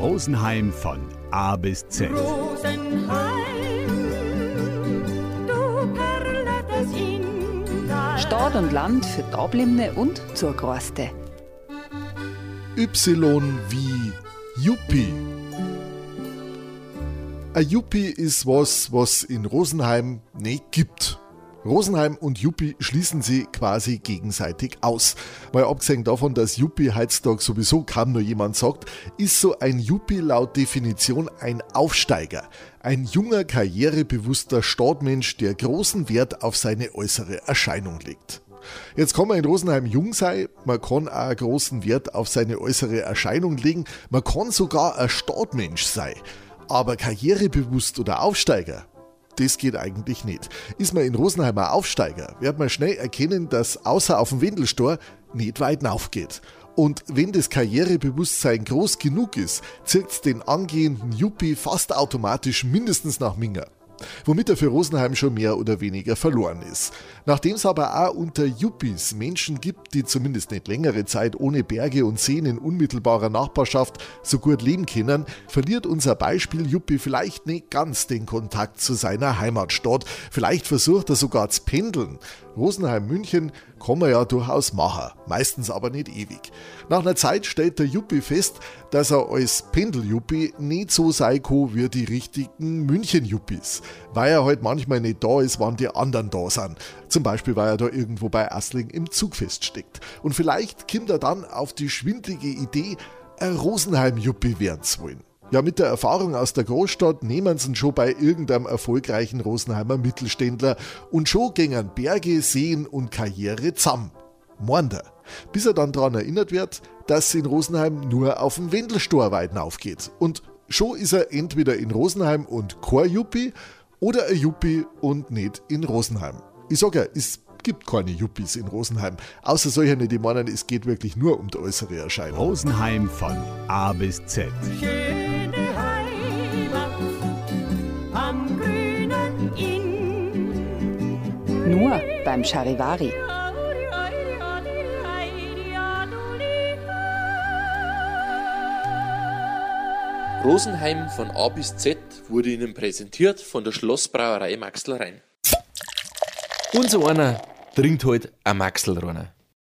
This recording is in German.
Rosenheim von A bis Z. Stadt und Land für Dablimne und Zurgroste. Y wie Yuppie. Ein Yuppie ist was, was in Rosenheim nicht gibt. Rosenheim und Yuppie schließen sie quasi gegenseitig aus. Mal abgesehen davon, dass Yuppie heutzutage sowieso kaum nur jemand sagt, ist so ein Yuppie laut Definition ein Aufsteiger. Ein junger, karrierebewusster Stadtmensch, der großen Wert auf seine äußere Erscheinung legt. Jetzt kann man in Rosenheim jung sein, man kann auch großen Wert auf seine äußere Erscheinung legen, man kann sogar ein Stadtmensch sein. Aber karrierebewusst oder Aufsteiger, das geht eigentlich nicht. Ist man in Rosenheimer Aufsteiger, wird man schnell erkennen, dass außer auf dem Windelstor nicht weit aufgeht. Und wenn das Karrierebewusstsein groß genug ist, zirkt's den angehenden Yuppie fast automatisch mindestens nach Minger womit er für Rosenheim schon mehr oder weniger verloren ist. Nachdem es aber auch unter Yuppies Menschen gibt, die zumindest nicht längere Zeit ohne Berge und Seen in unmittelbarer Nachbarschaft so gut leben können, verliert unser Beispiel Yuppie vielleicht nicht ganz den Kontakt zu seiner Heimatstadt. Vielleicht versucht er sogar zu pendeln. Rosenheim München kann man ja durchaus machen, meistens aber nicht ewig. Nach einer Zeit stellt der Yuppie fest, dass er als Pendel-Yuppie nicht so kann wie die richtigen München-Yuppies, weil er halt manchmal nicht da ist, wann die anderen da sind. Zum Beispiel, weil er da irgendwo bei Assling im Zug feststeckt. Und vielleicht kommt er dann auf die schwindlige Idee, ein Rosenheim-Yuppie werden zu wollen. Ja, mit der Erfahrung aus der Großstadt nehmen sie schon bei irgendeinem erfolgreichen Rosenheimer Mittelständler und schon gingen Berge, Seen und Karriere zusammen. Mornder. Bis er dann daran erinnert wird, dass in Rosenheim nur auf dem Wendelstorweiden aufgeht. Und schon ist er entweder in Rosenheim und Chor-Juppie oder ein Juppie und nicht in Rosenheim. Ich sag ja, es gibt keine Yuppies in Rosenheim. Außer solche, die meinen, es geht wirklich nur um die äußere Erscheinung. Rosenheim von A bis Z. Schöne Heimat am grünen Inn. Nur beim Charivari. Rosenheim von A bis Z wurde Ihnen präsentiert von der Schlossbrauerei Maxl Rhein. So einer trinkt halt ein Maxl.